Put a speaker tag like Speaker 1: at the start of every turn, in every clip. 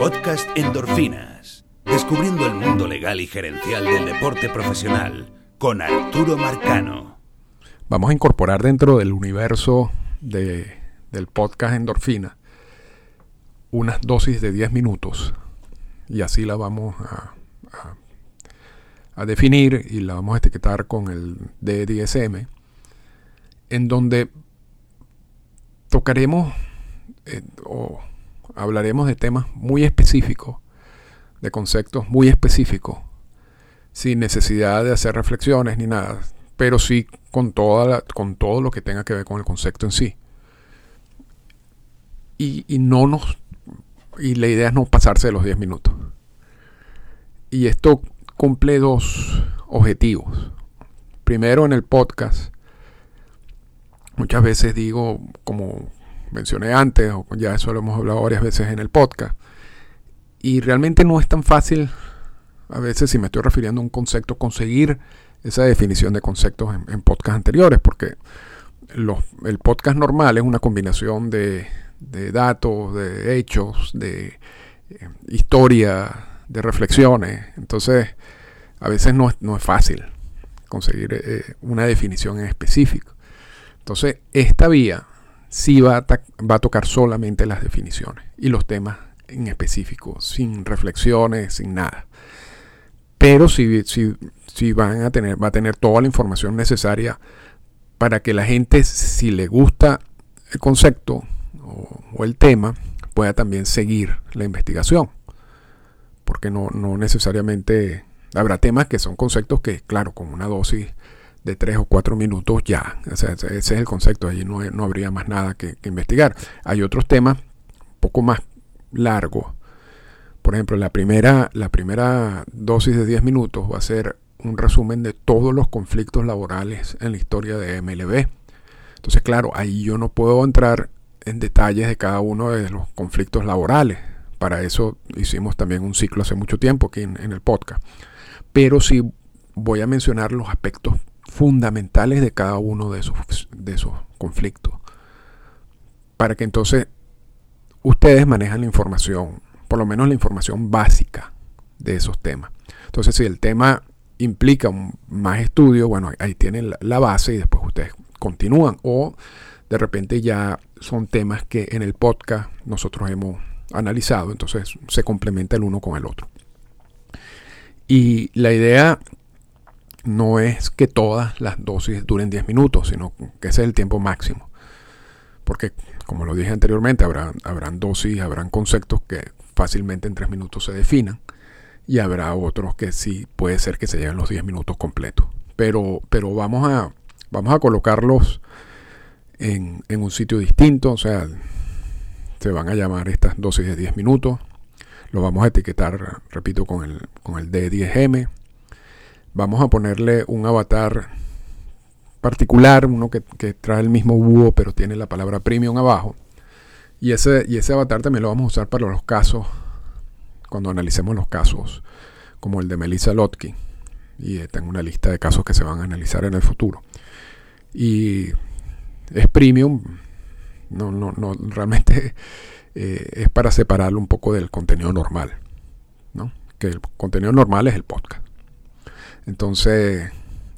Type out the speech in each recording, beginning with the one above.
Speaker 1: Podcast Endorfinas. Descubriendo el mundo legal y gerencial del deporte profesional con Arturo Marcano.
Speaker 2: Vamos a incorporar dentro del universo de, del podcast Endorfina unas dosis de 10 minutos y así la vamos a, a, definir y la vamos a etiquetar con el DDSM en donde tocaremos eh, o hablaremos de temas muy específicos, de conceptos muy específicos, sin necesidad de hacer reflexiones ni nada, pero sí con, toda con todo lo que tenga que ver con el concepto en sí. Y, y no nos y la idea es no pasarse de los 10 minutos. Y esto cumple dos objetivos. Primero en el podcast, muchas veces digo, como mencioné antes, o ya eso lo hemos hablado varias veces en el podcast, y realmente no es tan fácil, a veces si me estoy refiriendo a un concepto, conseguir esa definición de conceptos en, en podcasts anteriores, porque el podcast normal es una combinación de, datos, de hechos, de eh, historia, de reflexiones. Entonces, a veces no, no es fácil conseguir eh, una definición en específico. Entonces, esta vía sí va a, va a tocar solamente las definiciones y los temas en específico, sin reflexiones, sin nada. Pero si, si, van a tener, va a tener toda la información necesaria para que la gente, si le gusta el concepto o, el tema, pueda también seguir la investigación. Porque no, no necesariamente habrá temas que son conceptos que, claro, con una dosis de tres o cuatro minutos ya. ese es el concepto, allí no, no habría más nada que, investigar. Hay otros temas un poco más largos. Por ejemplo, la primera, la primera dosis de 10 minutos va a ser un resumen de todos los conflictos laborales en la historia de MLB. Entonces, claro, ahí yo no puedo entrar en detalles de cada uno de los conflictos laborales. Para eso hicimos también un ciclo hace mucho tiempo aquí en, en el podcast. Pero sí voy a mencionar los aspectos fundamentales de cada uno de esos, de esos conflictos. Para que entonces ustedes manejan la información, por lo menos la información básica de esos temas. Entonces, si el tema implica más estudio, bueno, ahí tienen la, base y después ustedes continúan. O de repente ya son temas que en el podcast nosotros hemos analizado, entonces se complementa el uno con el otro. Y la idea no es que todas las dosis duren 10 minutos, sino que ese es el tiempo máximo. Porque, como lo dije anteriormente, habrá, habrán dosis, habrán conceptos que fácilmente en 3 minutos se definan y habrá otros que sí puede ser que se lleven los 10 minutos completos. Pero, pero vamos, a, vamos a colocarlos en, en un sitio distinto, o sea, se van a llamar estas dosis de 10 minutos. Lo vamos a etiquetar, repito, con el, con el D10M Vamos a ponerle un avatar particular, uno que, trae el mismo búho pero tiene la palabra premium abajo. Y ese, y ese avatar también lo vamos a usar para los casos, cuando analicemos los casos, como el de Melissa Lotkin. Y tengo una lista de casos que se van a analizar en el futuro. Y es premium, no, no, no realmente eh, es para separarlo un poco del contenido normal. ¿no? Que el contenido normal es el podcast. Entonces,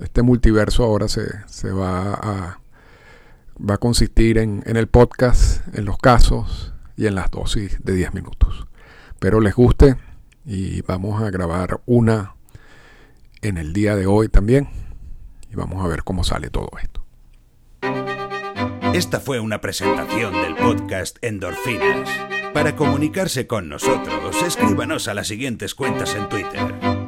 Speaker 2: este multiverso ahora se, va, a, va a consistir en, en, el podcast, en los casos y en las dosis de 10 minutos. Pero les guste y vamos a grabar una en el día de hoy también y vamos a ver cómo sale todo esto.
Speaker 1: Esta fue una presentación del podcast Endorfinas. Para comunicarse con nosotros, escríbanos a las siguientes cuentas en Twitter